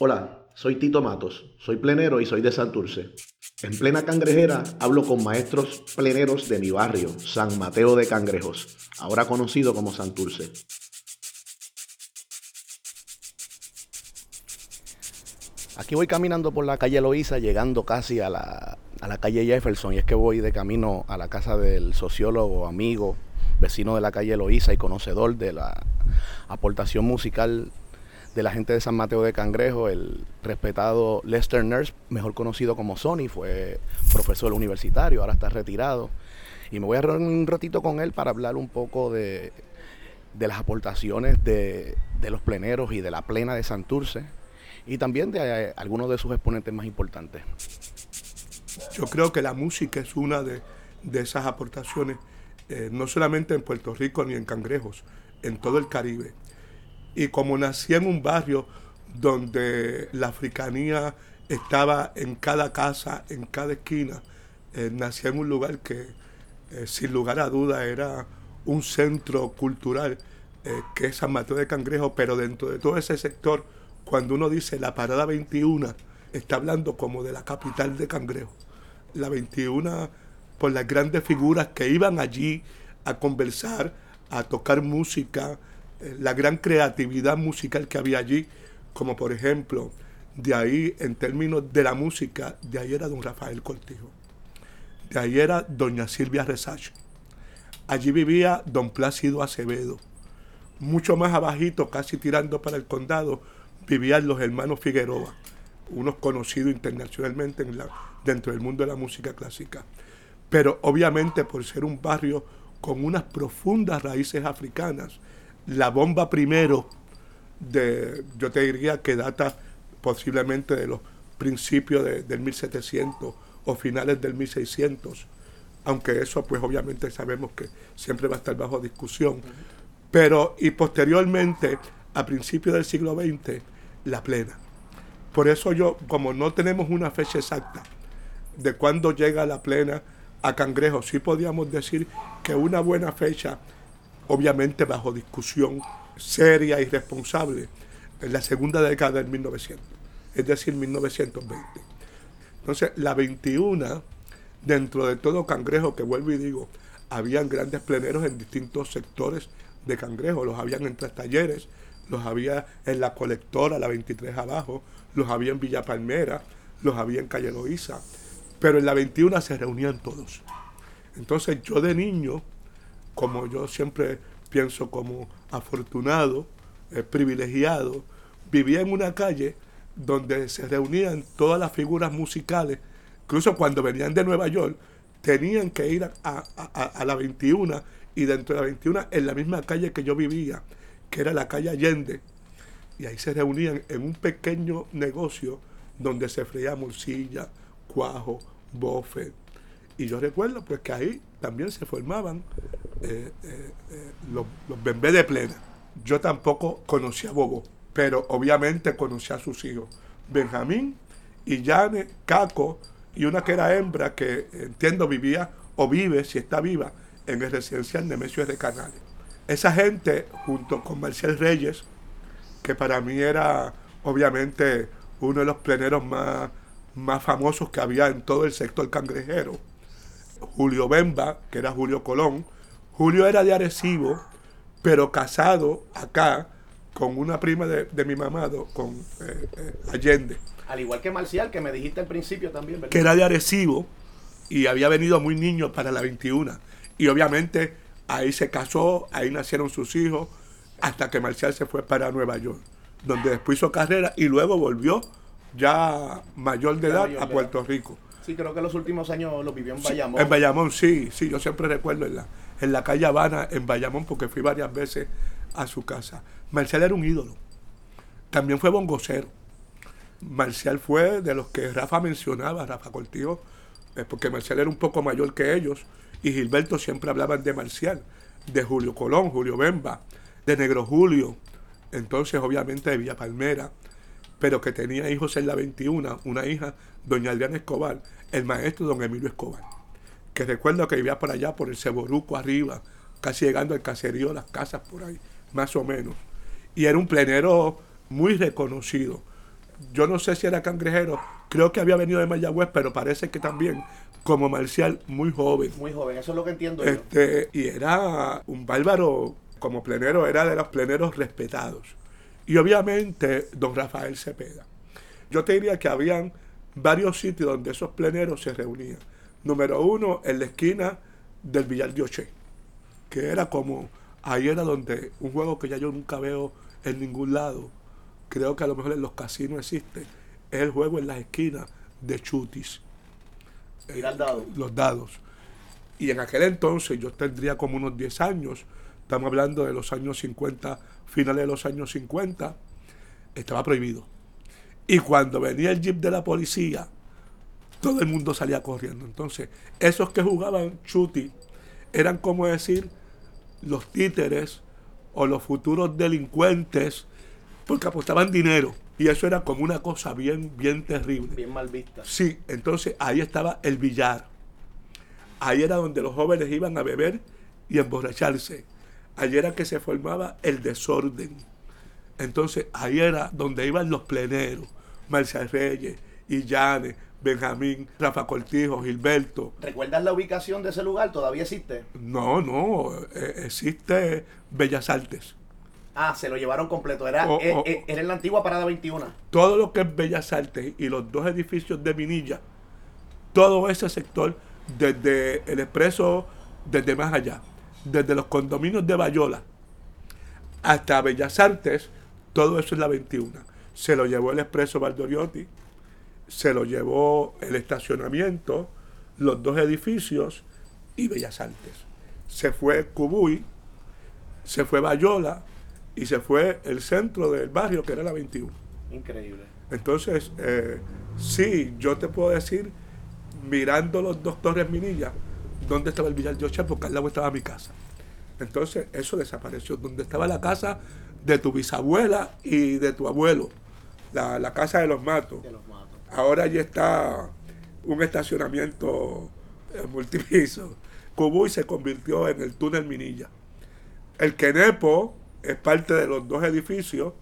Hola, soy Tito Matos, soy plenero y soy de Santurce. En plena cangrejera hablo con maestros pleneros de mi barrio, San Mateo de Cangrejos, ahora conocido como Santurce. Aquí voy caminando por la calle Loíza, llegando casi a la, a la calle Jefferson, y es que voy de camino a la casa del sociólogo, amigo, vecino de la calle Loíza y conocedor de la aportación musical de la gente de San Mateo de Cangrejo, el respetado Lester Nurse, mejor conocido como Sony, fue profesor universitario, ahora está retirado. Y me voy a reunir un ratito con él para hablar un poco de, las aportaciones de, los pleneros y de la plena de Santurce y también de eh, algunos de sus exponentes más importantes. Yo creo que la música es una de, esas aportaciones, eh, no solamente en Puerto Rico ni en Cangrejos, en todo el Caribe. Y como nací en un barrio donde la africanía estaba en cada casa, en cada esquina, eh, nací en un lugar que eh, sin lugar a duda era un centro cultural, eh, que es San Mateo de Cangrejo, pero dentro de todo ese sector, cuando uno dice la parada 21, está hablando como de la capital de Cangrejo. La 21 por las grandes figuras que iban allí a conversar, a tocar música, la gran creatividad musical que había allí, como por ejemplo, de ahí en términos de la música, de ahí era don Rafael Cortijo, de ahí era doña Silvia Resach, allí vivía don Plácido Acevedo, mucho más abajito, casi tirando para el condado, vivían los hermanos Figueroa, unos conocidos internacionalmente dentro del mundo de la música clásica. Pero obviamente por ser un barrio con unas profundas raíces africanas, la bomba primero de, yo te diría que data posiblemente de los principios del 1700 o finales del 1600, aunque eso pues obviamente sabemos que siempre va a estar bajo discusión. Pero y posteriormente, a principios del siglo XX, la plena. Por eso yo, como no tenemos una fecha exacta de cuándo llega la plena a Cangrejo, sí podríamos decir que una buena fecha obviamente bajo discusión seria y responsable, en la segunda década del 1900, es decir, 1920. Entonces, la 21, dentro de todo Cangrejo, que vuelvo y digo, habían grandes pleneros en distintos sectores de Cangrejo, los habían en tres talleres, los había en la colectora, la 23 abajo, los había en Villa Palmera, los había en Calle Loíza, pero en la 21 se reunían todos. Entonces yo de niño como yo siempre pienso como afortunado, eh, privilegiado, vivía en una calle donde se reunían todas las figuras musicales, incluso cuando venían de Nueva York, tenían que ir a, la 21 y dentro de la 21 en la misma calle que yo vivía, que era la calle Allende, y ahí se reunían en un pequeño negocio donde se freía morcilla, cuajo, bofe. Y yo recuerdo pues que ahí también se formaban eh, eh, eh, los, los de plena. Yo tampoco conocía a Bobo, pero obviamente conocía a sus hijos. Benjamín Yane, Caco y una que era hembra que entiendo vivía o vive, si está viva, en el residencial Nemesio de Canales. Esa gente, junto con Marcial Reyes, que para mí era obviamente uno de los pleneros más, más famosos que había en todo el sector cangrejero, Julio Bemba, que era Julio Colón. Julio era de Arecibo, pero casado acá con una prima de, mi mamado, con eh, eh, Allende. Al igual que Marcial, que me dijiste al principio también, ¿verdad? Que era de Arecibo y había venido muy niño para la 21. Y obviamente ahí se casó, ahí nacieron sus hijos, hasta que Marcial se fue para Nueva York, donde después hizo carrera y luego volvió ya mayor de edad a Puerto Rico. Sí, creo que los últimos años lo vivió en Bayamón. en Bayamón, sí, sí, yo siempre recuerdo en la, en la calle Habana, en Bayamón, porque fui varias veces a su casa. Marcial era un ídolo. También fue bongocero. Marcial fue de los que Rafa mencionaba, Rafa Cortijo, eh, porque Marcial era un poco mayor que ellos, y Gilberto siempre hablaban de Marcial, de Julio Colón, Julio Bemba, de Negro Julio, entonces obviamente de Villa Palmera, pero que tenía hijos en la 21, una hija, doña Adriana Escobar, el maestro don Emilio Escobar, que recuerdo que vivía por allá, por el Ceboruco arriba, casi llegando al caserío, las casas por ahí, más o menos. Y era un plenero muy reconocido. yo no sé si era cangrejero, creo que había venido de Mayagüez, pero parece que también como marcial muy joven. Muy joven, eso es lo que entiendo este, Y era un bárbaro, como plenero, era de los pleneros respetados. Y obviamente don Rafael Cepeda. Yo te diría que habían varios sitios donde esos pleneros se reunían. Número uno, en la esquina del Villar de Oche, que era como, ahí era donde un juego que ya yo nunca veo en ningún lado, creo que a lo mejor en los casinos existe, es el juego en las esquinas de chutis. los dados. Y en aquel entonces yo tendría como unos 10 años, estamos hablando de los años 50, finales de los años 50, estaba prohibido. Y cuando venía el jeep de la policía, todo el mundo salía corriendo. Entonces, esos que jugaban chuti eran como decir los títeres o los futuros delincuentes porque apostaban dinero. Y eso era como una cosa bien, bien terrible. Bien mal vista. Sí, entonces ahí estaba el billar. Ahí era donde los jóvenes iban a beber y emborracharse. Ahí era que se formaba el desorden. Entonces ahí era donde iban los pleneros, Marcial Reyes, Illanes, Benjamín, Rafa Cortijo, Gilberto. ¿Recuerdas la ubicación de ese lugar? ¿Todavía existe? No, no, eh, existe Bellas Artes. Ah, se lo llevaron completo. Era, eh, eh, era en la antigua Parada 21. Todo lo que es Bellas Artes y los dos edificios de Minilla, todo ese sector, desde el expreso, desde más allá, desde los condominios de Bayola hasta Bellas Artes, todo eso es la 21. Se lo llevó el expreso Valdoriotti, se lo llevó el estacionamiento, los dos edificios y Bellas Artes. Se fue Cubuy, se fue Bayola, y se fue el centro del barrio, que era la 21. Increíble. Entonces, eh, sí, yo te puedo decir, mirando los doctores Minilla, dónde estaba el Villar de porque al lado estaba mi casa. Entonces, eso desapareció. Donde estaba la casa de tu bisabuela y de tu abuelo, la, casa de los matos. Ahora ya está un estacionamiento eh, multipiso. Cubuy se convirtió en el túnel Minilla. El Quenepo, es parte de los dos edificios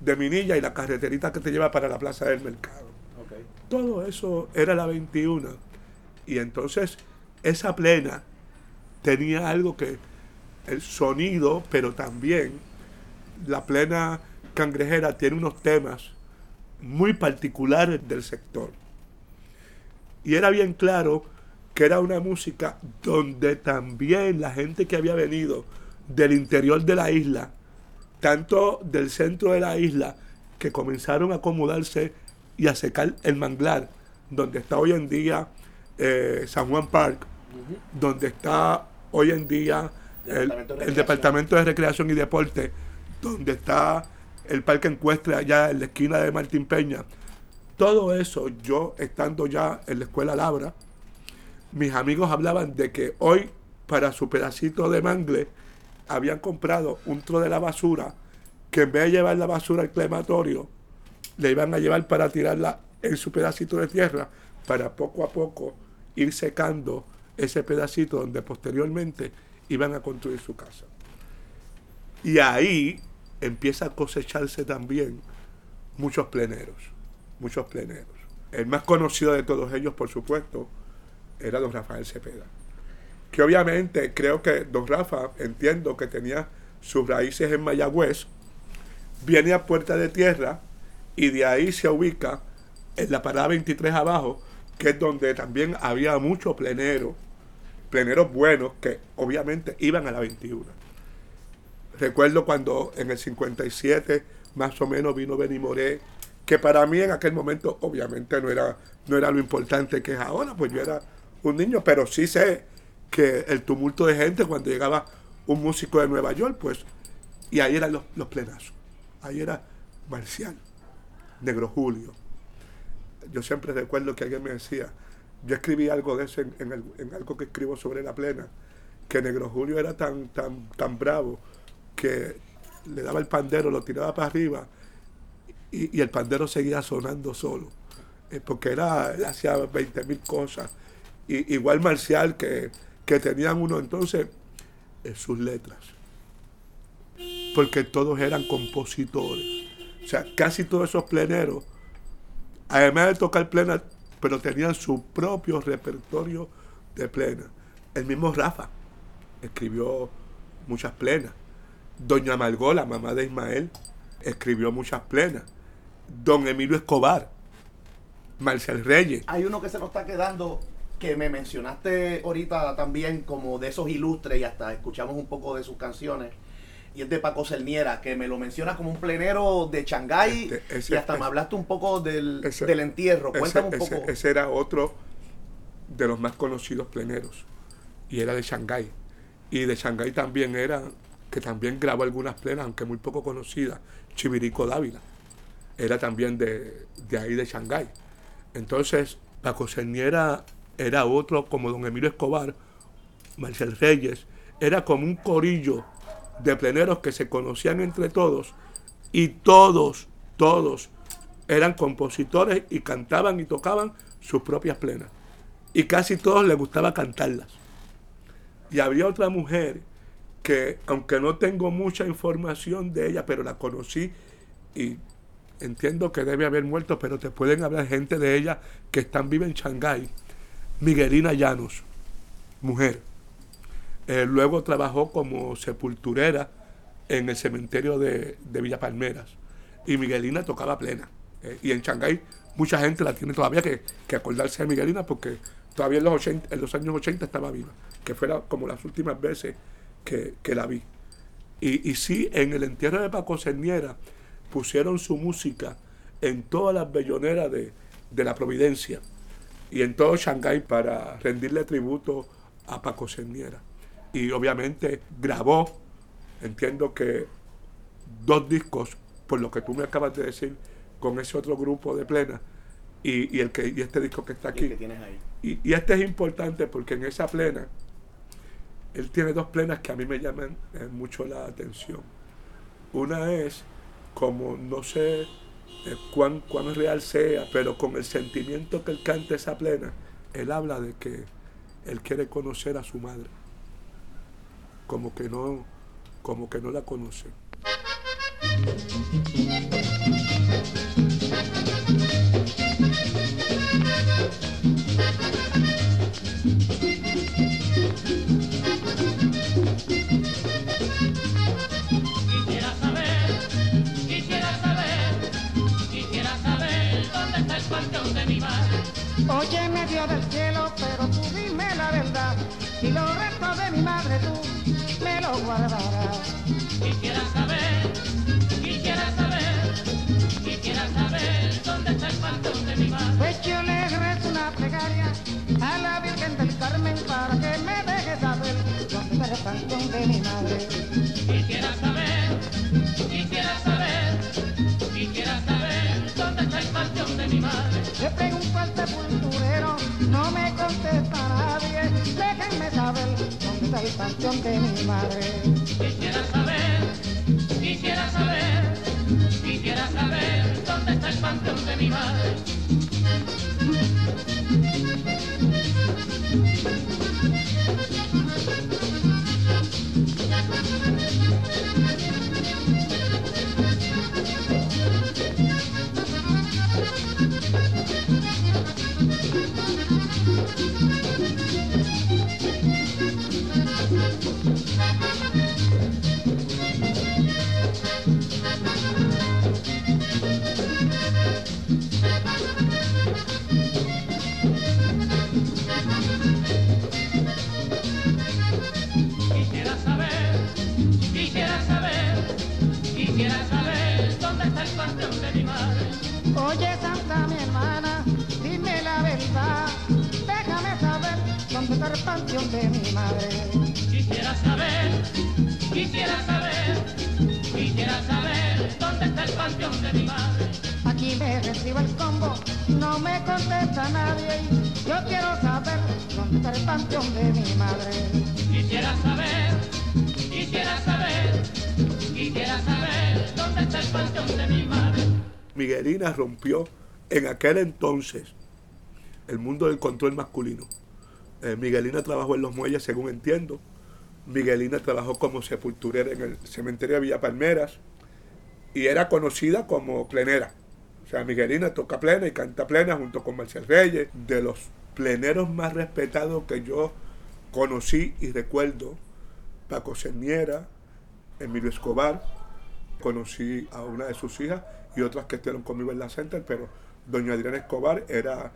de Minilla y la carreterita que te lleva para la Plaza del Mercado. Todo eso era la 21. Y entonces esa plena tenía algo que el sonido, pero también la plena cangrejera tiene unos temas muy particulares del sector. Y era bien claro que era una música donde también la gente que había venido del interior de la isla, tanto del centro de la isla, que comenzaron a acomodarse y a secar el manglar, donde está hoy en día eh, San Juan Park, donde está hoy en día el, Departamento de Recreación y Deporte, donde está el Parque Encuestre allá en la esquina de Martín Peña. Todo eso, yo estando ya en la escuela Labra, mis amigos hablaban de que hoy, para su pedacito de mangle, habían comprado un tro de la basura que en vez de llevar la basura al crematorio, le iban a llevar para tirarla en su pedacito de tierra para poco a poco ir secando ese pedacito donde posteriormente iban a construir su casa. Y ahí empieza a cosecharse también muchos pleneros, muchos pleneros. El más conocido de todos ellos, por supuesto, era don Rafael Cepeda que obviamente creo que don Rafa, entiendo que tenía sus raíces en Mayagüez, viene a Puerta de Tierra y de ahí se ubica en la parada 23 abajo, que es donde también había muchos pleneros, pleneros buenos que obviamente iban a la 21. Recuerdo cuando en el 57 más o menos vino Benny Moré, que para mí en aquel momento obviamente no era, no era lo importante que es ahora, pues yo era un niño, pero sí sé que el tumulto de gente cuando llegaba un músico de Nueva York, pues, y ahí eran los, los plenazos. Ahí era Marcial, Negro Julio. Yo siempre recuerdo que alguien me decía, yo escribí algo de eso en, algo que escribo sobre la plena, que Negro Julio era tan, tan, tan bravo que le daba el pandero, lo tiraba para arriba y, el pandero seguía sonando solo. Eh, porque era, él hacía 20 mil cosas. Y, igual Marcial que que tenían uno entonces en sus letras. Porque todos eran compositores. O sea, casi todos esos pleneros además de tocar plena, pero tenían su propio repertorio de plena. El mismo Rafa escribió muchas plenas. Doña Margot, la mamá de Ismael, escribió muchas plenas. Don Emilio Escobar, Marcel Reyes. Hay uno que se nos está quedando que me mencionaste ahorita también como de esos ilustres y hasta escuchamos un poco de sus canciones y es de Paco Cerniera, que me lo menciona como un plenero de Shanghái este, y hasta me hablaste un poco del, del entierro. Cuéntame un poco. Ese, era otro de los más conocidos pleneros y era de Shanghái. Y de Shanghái también era, que también grabó algunas plenas, aunque muy poco conocidas, Chivirico Dávila. Era también de, de ahí de Shanghái. Entonces, Paco Cerniera era otro como don Emilio Escobar, Marcel Reyes, era como un corillo de pleneros que se conocían entre todos y todos, todos eran compositores y cantaban y tocaban sus propias plenas. Y casi todos les gustaba cantarlas. Y había otra mujer que, aunque no tengo mucha información de ella, pero la conocí y entiendo que debe haber muerto, pero te pueden hablar gente de ella que están viva en Shanghái. Miguelina Llanos, mujer. Eh, luego trabajó como sepulturera en el cementerio de, Villa Palmeras. Y Miguelina tocaba plena. Eh, y en Shanghái mucha gente la tiene todavía que, acordarse de Miguelina porque todavía en los, 80, en los años 80 estaba viva. Que fuera como las últimas veces que, la vi. Y, y, sí, en el entierro de Paco Cerniera pusieron su música en todas las belloneras de, de la Providencia y en todo Shanghái para rendirle tributo a Paco Cerniera y obviamente grabó, entiendo que dos discos, por lo que tú me acabas de decir, con ese otro grupo de plena y, el que, y este disco que está aquí. Y, y, este es importante porque en esa plena, él tiene dos plenas que a mí me llaman eh, mucho la atención. Una es, como no sé eh, cuán, real sea, pero con el sentimiento que él canta esa plena, él habla de que él quiere conocer a su madre como que no, como que no la conocen. Me lo panteón de mi madre. Quisiera saber, quisiera saber, quisiera saber dónde está el panteón de mi madre. Quisiera saber dónde está el panteón de mi madre. Oye, Santa, mi hermana, dime la verdad. Déjame saber dónde está el panteón de mi madre. Quisiera saber, quisiera saber, quisiera saber dónde está el panteón de mi madre. Aquí me recibo el combo, no me contesta nadie. Yo quiero saber dónde está el panteón de mi madre. Quisiera saber, quisiera saber, Miguelina rompió en aquel entonces el mundo del control masculino. Eh, Miguelina trabajó en los muelles, según entiendo. Miguelina trabajó como sepulturera en el cementerio de Villa Palmeras y era conocida como plenera. O sea, Miguelina toca plena y canta plena junto con Marcial Reyes. De los pleneros más respetados que yo conocí y recuerdo, Paco Cerniera, Emilio Escobar, conocí a una de sus hijas y otras que estuvieron conmigo en la Center, pero doña Adriana Escobar era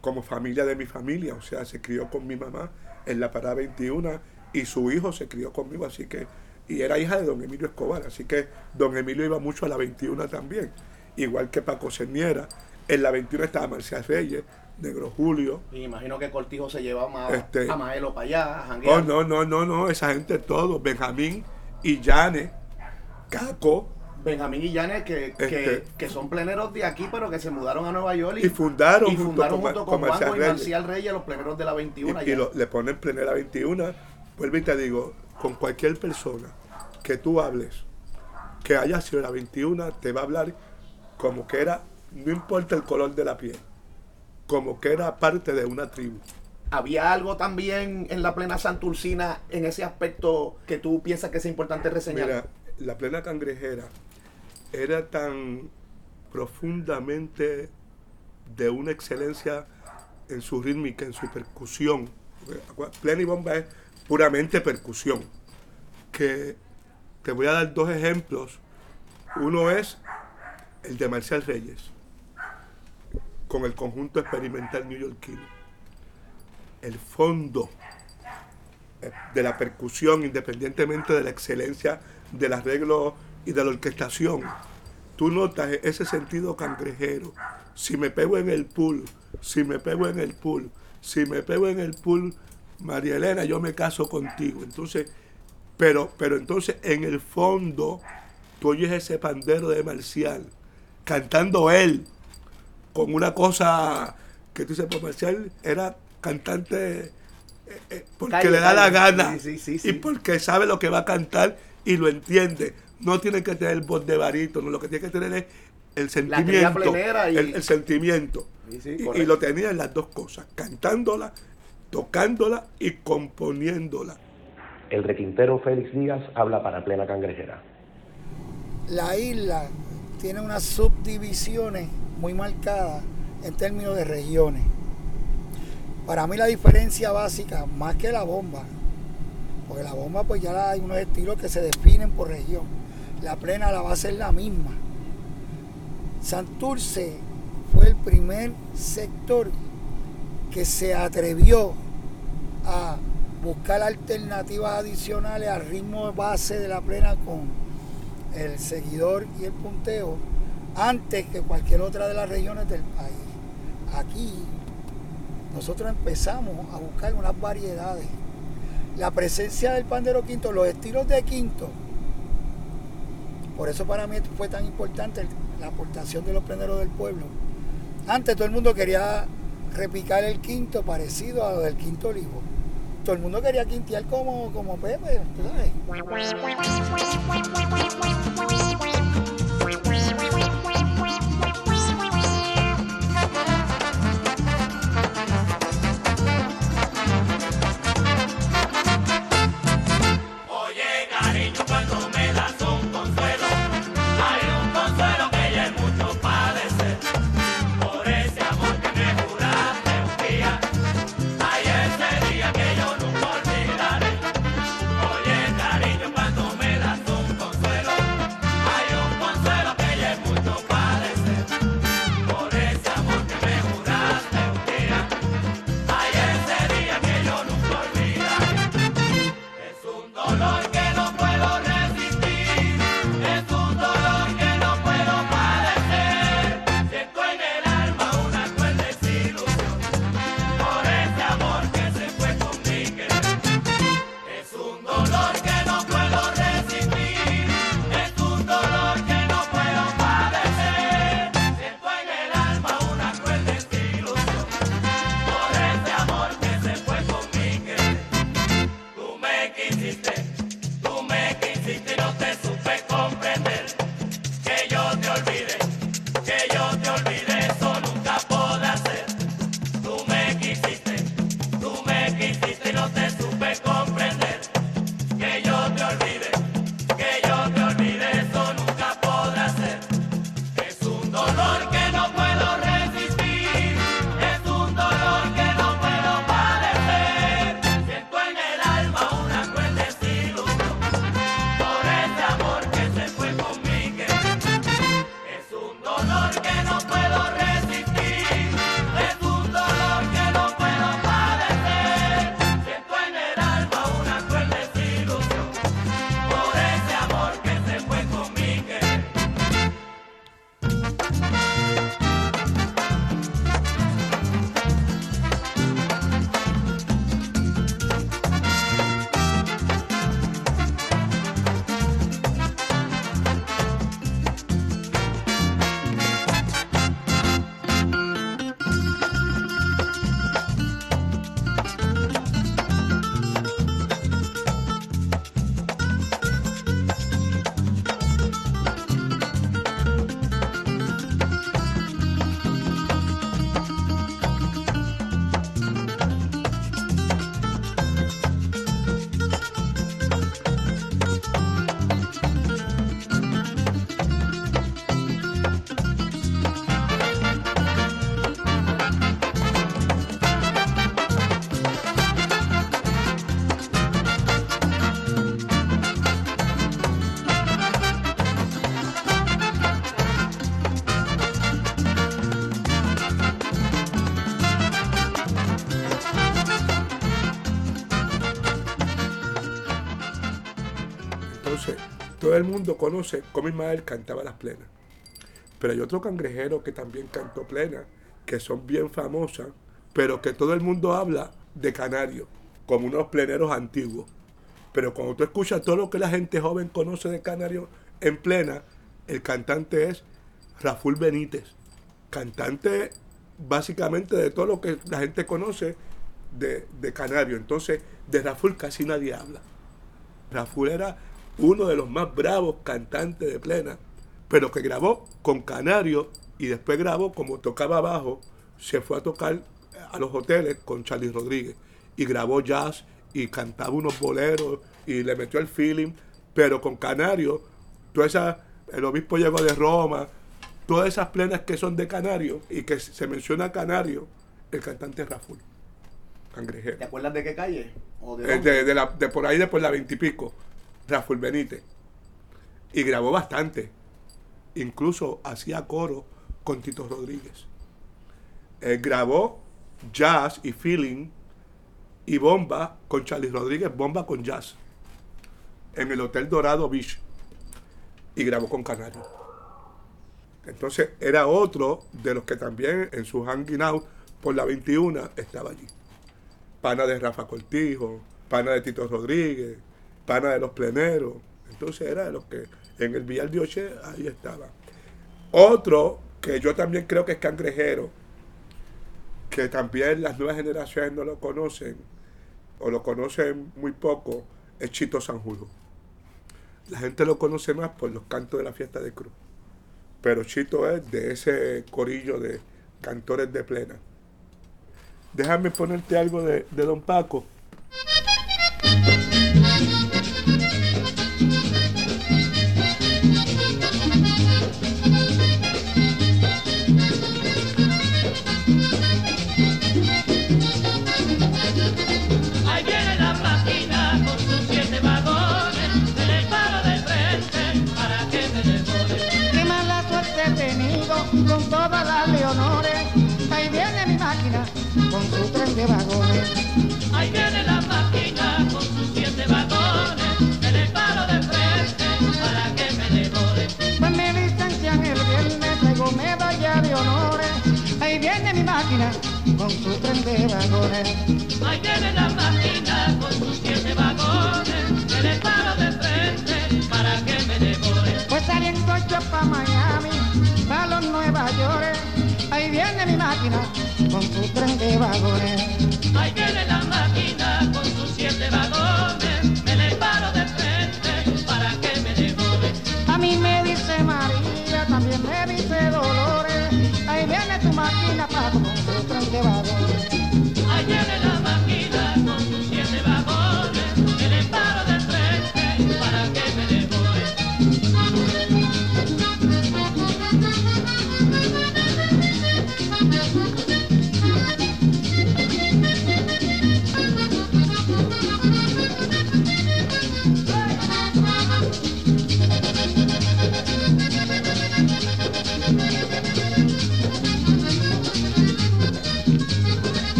como familia de mi familia, o sea, se crió con mi mamá en la parada 21 y su hijo se crió conmigo, así que, y era hija de don Emilio Escobar, así que don Emilio iba mucho a la 21 también, igual que Paco Cerniera, en la 21 estaba Marcial Reyes, Negro Julio. Y imagino que Cortijo se lleva más Este- a Maelo para allá, a Oh, no, no, no, no, esa gente todo, Benjamín y Yane, Caco, Benjamín y Janet, que, que, Este- que son pleneros de aquí, pero que se mudaron a Nueva York y fundaron, y fundaron junto con, Juanjo y. Marcial Reyes los pleneros de la 21 y, y lo- le ponen plenera 21. Vuelvo y te digo, con cualquier persona que tú hables, que haya sido la 21, te va a hablar como que era, no importa el color de la piel, como que era parte de una tribu. ¿Había algo también en la plena Santurcina en ese aspecto que tú piensas que es importante reseñar? Mira, la plena cangrejera era tan profundamente de una excelencia en su rítmica, en su percusión. Plena y bomba es puramente percusión. Que te voy a dar dos ejemplos. Uno es el de Marcial Reyes, con el conjunto experimental neoyorquino. El fondo eh, de la percusión, independientemente de la excelencia del arreglo y de la orquestación. Tú notas ese sentido cangrejero. Si me pego en el pool, si me pego en el pool, si me pego en el pool, María Elena, yo me caso contigo. Entonces, pero, pero entonces en el fondo, tú oyes ese pandero de Marcial, cantando él, con una cosa que tú dices, pues Marcial era cantante eh, eh, porque Calle, le da la gana Sí, sí, sí, sí. y porque sabe lo que va a cantar y lo entiende. No tiene que tener voz de barítono, lo que tiene que tener es el sentimiento. y- el, el sentimiento. Sí, sí, Y- y, lo tenía en las dos cosas, cantándola, tocándola y componiéndola. El requintero Félix Díaz habla para Plena Cangrejera. la isla tiene unas subdivisiones muy marcadas en términos de regiones. Para mí la diferencia básica, más que la bomba, porque la bomba pues ya hay unos estilos que se definen por región. La plena la a ser la misma. Santurce fue el primer sector que se atrevió a buscar alternativas adicionales al ritmo base de la plena con el seguidor y el punteo antes que cualquier otra de las regiones del país. Aquí nosotros empezamos a buscar unas variedades. La presencia del pandero quinto, los estilos de quinto, por eso para mí fue tan importante la aportación de los pleneros del pueblo. Antes todo el mundo quería repicar el quinto parecido a lo del quinto olivo. Todo el mundo quería quintear como, como Pepe, ¿tú ¿sabes? Conoce cómo Ismael cantaba las plenas. Pero hay otro cangrejero que también cantó plenas, que son bien famosas, pero que todo el mundo habla de Canario, como unos pleneros antiguos. Pero cuando tú escuchas todo lo que la gente joven conoce de Canario en plena, el cantante es Raful Benítez, cantante básicamente de todo lo que la gente conoce de, de Canario. Entonces, de Raful casi nadie habla. Raful era uno de los más bravos cantantes de plena, pero que grabó con Canario y después grabó como tocaba abajo, se fue a tocar a los hoteles con Charlie Rodríguez y grabó jazz y cantaba unos boleros y le metió el feeling, pero con Canario, toda esa, el obispo llegó de Roma, todas esas plenas que son de Canario y que se menciona Canario, el cantante Raful, cangrejero. ¿Te acuerdas de qué calle? ¿O de Eh, de, de la- de por ahí de por la veintipico, Rafael Benítez. Y grabó bastante. Incluso hacía coro con Tito Rodríguez. Grabó jazz y feeling y bomba con Charlie Rodríguez, bomba con jazz. En el Hotel Dorado Beach. Y grabó con Canario. Entonces era otro de los que también en su hanging out por la 21 estaba allí pana de Rafa Cortijo, pana de Tito Rodríguez, pana de los pleneros. Entonces era de los que en el Villar de Oche ahí estaba. Otro que yo también creo que es cangrejero, que también las nuevas generaciones no lo conocen, o lo conocen muy poco, es Chito Sanjuro. La gente lo conoce más por los cantos de la fiesta de Cruz. Pero Chito es de ese corillo de cantores de plena. Déjame ponerte algo de, de Don Paco. Leonores. Ahí viene mi máquina con su tren de vagones. Ahí viene la máquina con sus siete vagones, en el palo del frente para que me devore. Pues me licencian el viernes, luego medalla de honores. Ahí viene mi máquina con su tren de vagones. Ahí viene la máquina máquina con su tren de vagones. Ahí viene la máquina con sus siete vagones, en el palo del frente para que me devore. A mí me dice María, también me dice Dolores. Ahí viene tu máquina pa' con su tren de vagones.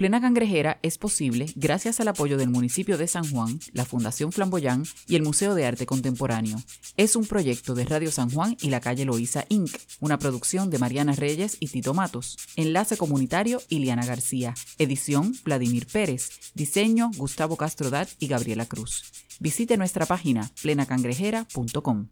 Plena Cangrejera es posible gracias al apoyo del municipio de San Juan, la Fundación Flamboyán y el Museo de Arte Contemporáneo. Es un proyecto de Radio San Juan y la calle Loíza Inc., una producción de Mariana Reyes y Tito Matos. Enlace comunitario Iliana García. Edición Vladimir Pérez. Diseño Gustavo Castrodat y Gabriela Cruz. Visite nuestra página plenacangrejera.com.